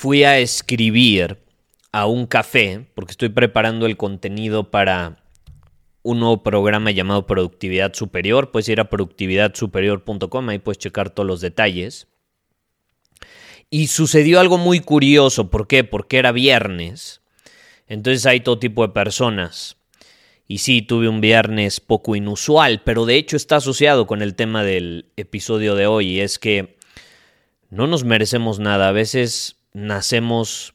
fui a escribir a un café, porque estoy preparando el contenido para un nuevo programa llamado Productividad Superior. Puedes ir a productividadsuperior.com, ahí puedes checar todos los detalles. Y sucedió algo muy curioso, ¿por qué? Porque era viernes. Entonces hay todo tipo de personas. Y sí, tuve un viernes poco inusual, pero de hecho está asociado con el tema del episodio de hoy. Y es que no nos merecemos nada. A veces nacemos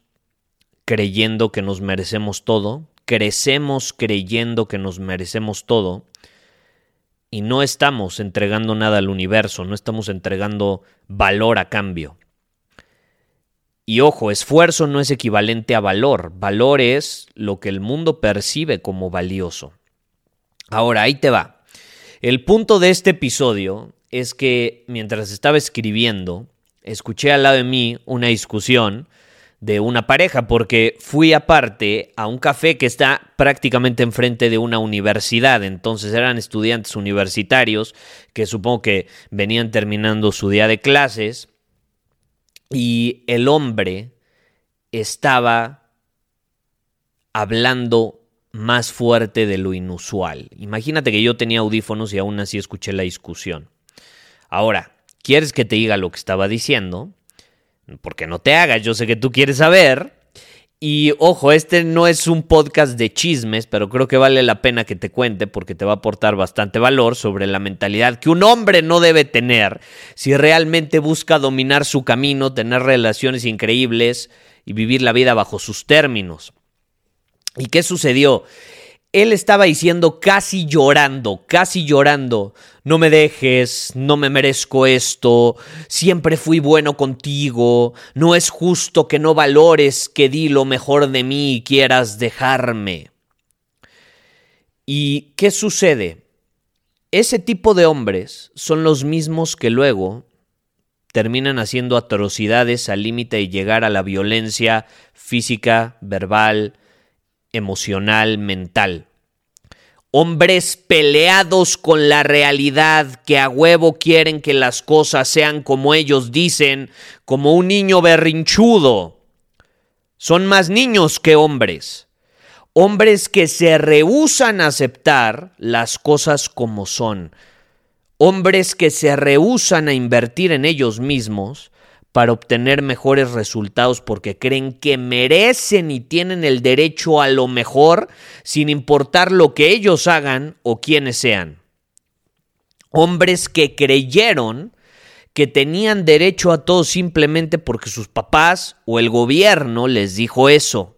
creyendo que nos merecemos todo, crecemos creyendo que nos merecemos todo y no estamos entregando nada al universo, no estamos entregando valor a cambio. Y ojo, esfuerzo no es equivalente a valor, valor es lo que el mundo percibe como valioso. Ahora, ahí te va. El punto de este episodio es que mientras estaba escribiendo, escuché al lado de mí una discusión de una pareja, porque fui aparte a un café que está prácticamente enfrente de una universidad, entonces eran estudiantes universitarios que supongo que venían terminando su día de clases y el hombre estaba hablando más fuerte de lo inusual. Imagínate que yo tenía audífonos y aún así escuché la discusión. Ahora, ¿quieres que te diga lo que estaba diciendo? porque no te hagas, yo sé que tú quieres saber. Y ojo, este no es un podcast de chismes, pero creo que vale la pena que te cuente porque te va a aportar bastante valor sobre la mentalidad que un hombre no debe tener si realmente busca dominar su camino, tener relaciones increíbles y vivir la vida bajo sus términos. ¿Y qué sucedió? Él estaba diciendo casi llorando, casi llorando, no me dejes, no me merezco esto, siempre fui bueno contigo, no es justo que no valores que di lo mejor de mí y quieras dejarme. ¿Y qué sucede? Ese tipo de hombres son los mismos que luego terminan haciendo atrocidades al límite de llegar a la violencia física, verbal, emocional, mental. Hombres peleados con la realidad, que a huevo quieren que las cosas sean como ellos dicen, como un niño berrinchudo. Son más niños que hombres. Hombres que se rehusan a aceptar las cosas como son. Hombres que se rehusan a invertir en ellos mismos para obtener mejores resultados porque creen que merecen y tienen el derecho a lo mejor sin importar lo que ellos hagan o quienes sean. Hombres que creyeron que tenían derecho a todo simplemente porque sus papás o el gobierno les dijo eso.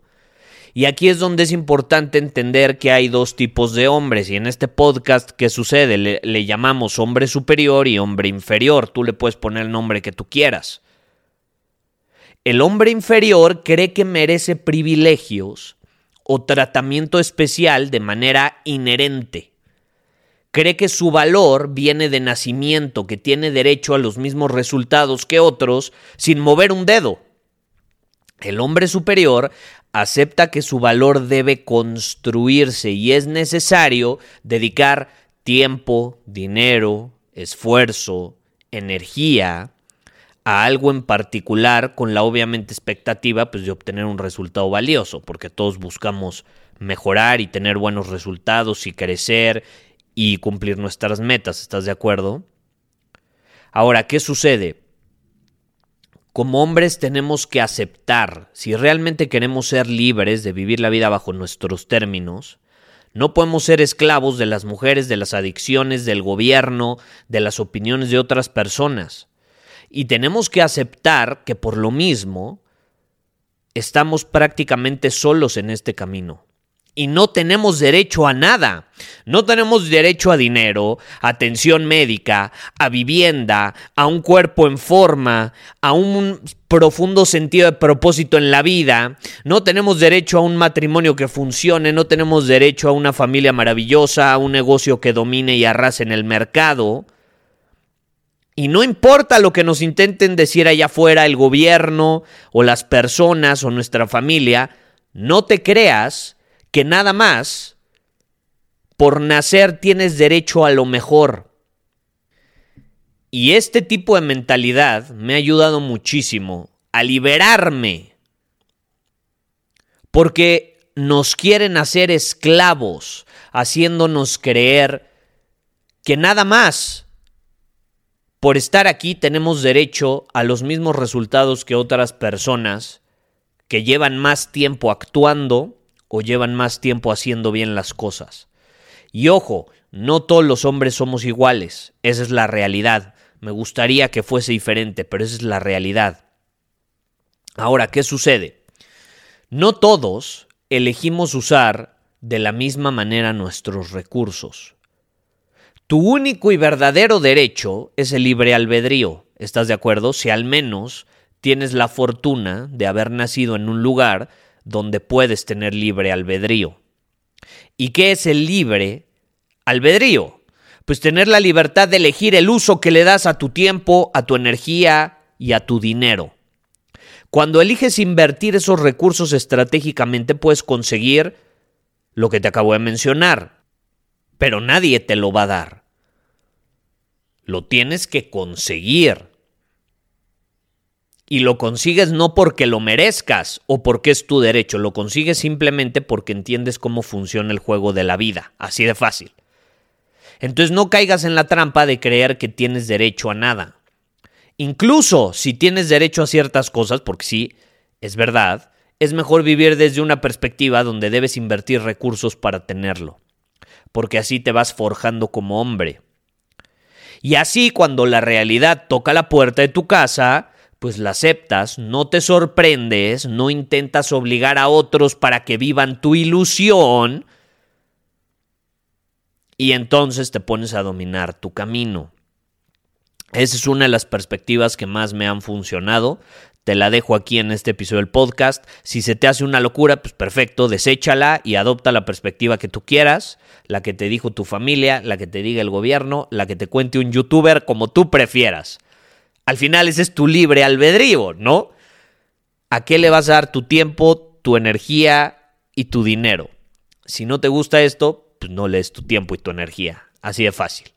Y aquí es donde es importante entender que hay dos tipos de hombres y en este podcast, ¿qué sucede? Le, le llamamos hombre superior y hombre inferior. Tú le puedes poner el nombre que tú quieras. El hombre inferior cree que merece privilegios o tratamiento especial de manera inherente. Cree que su valor viene de nacimiento, que tiene derecho a los mismos resultados que otros sin mover un dedo. El hombre superior acepta que su valor debe construirse y es necesario dedicar tiempo, dinero, esfuerzo, energía, a algo en particular con la obviamente expectativa pues, de obtener un resultado valioso, porque todos buscamos mejorar y tener buenos resultados y crecer y cumplir nuestras metas, ¿estás de acuerdo? Ahora, ¿qué sucede? como hombres tenemos que aceptar, si realmente queremos ser libres de vivir la vida bajo nuestros términos, no podemos ser esclavos de las mujeres, de las adicciones, del gobierno, de las opiniones de otras personas. Y tenemos que aceptar que por lo mismo estamos prácticamente solos en este camino y no tenemos derecho a nada. No tenemos derecho a dinero, atención médica, a vivienda, a un cuerpo en forma, a un profundo sentido de propósito en la vida. No tenemos derecho a un matrimonio que funcione, no tenemos derecho a una familia maravillosa, a un negocio que domine y arrase en el mercado. Y no importa lo que nos intenten decir allá afuera el gobierno o las personas o nuestra familia, no te creas que nada más por nacer tienes derecho a lo mejor. Y este tipo de mentalidad me ha ayudado muchísimo a liberarme. Porque nos quieren hacer esclavos, haciéndonos creer que nada más por estar aquí tenemos derecho a los mismos resultados que otras personas que llevan más tiempo actuando o llevan más tiempo haciendo bien las cosas. Y ojo, no todos los hombres somos iguales, esa es la realidad. Me gustaría que fuese diferente, pero esa es la realidad. Ahora, ¿qué sucede? No todos elegimos usar de la misma manera nuestros recursos. Tu único y verdadero derecho es el libre albedrío. ¿Estás de acuerdo? Si al menos tienes la fortuna de haber nacido en un lugar donde puedes tener libre albedrío. ¿Y qué es el libre albedrío? Pues tener la libertad de elegir el uso que le das a tu tiempo, a tu energía y a tu dinero. Cuando eliges invertir esos recursos estratégicamente puedes conseguir lo que te acabo de mencionar, pero nadie te lo va a dar. Lo tienes que conseguir y lo consigues no porque lo merezcas o porque es tu derecho, lo consigues simplemente porque entiendes cómo funciona el juego de la vida, así de fácil. Entonces no caigas en la trampa de creer que tienes derecho a nada. Incluso si tienes derecho a ciertas cosas, porque sí, es verdad, es mejor vivir desde una perspectiva donde debes invertir recursos para tenerlo, porque así te vas forjando como hombre. Y así cuando la realidad toca la puerta de tu casa, pues la aceptas, no te sorprendes, no intentas obligar a otros para que vivan tu ilusión y entonces te pones a dominar tu camino. Esa es una de las perspectivas que más me han funcionado. Te la dejo aquí en este episodio del podcast. Si se te hace una locura, pues perfecto, deséchala y adopta la perspectiva que tú quieras, la que te dijo tu familia, la que te diga el gobierno, la que te cuente un youtuber, como tú prefieras. Al final ese es tu libre albedrío, ¿no? ¿A qué le vas a dar tu tiempo, tu energía y tu dinero? Si no te gusta esto, pues no lees tu tiempo y tu energía. Así de fácil.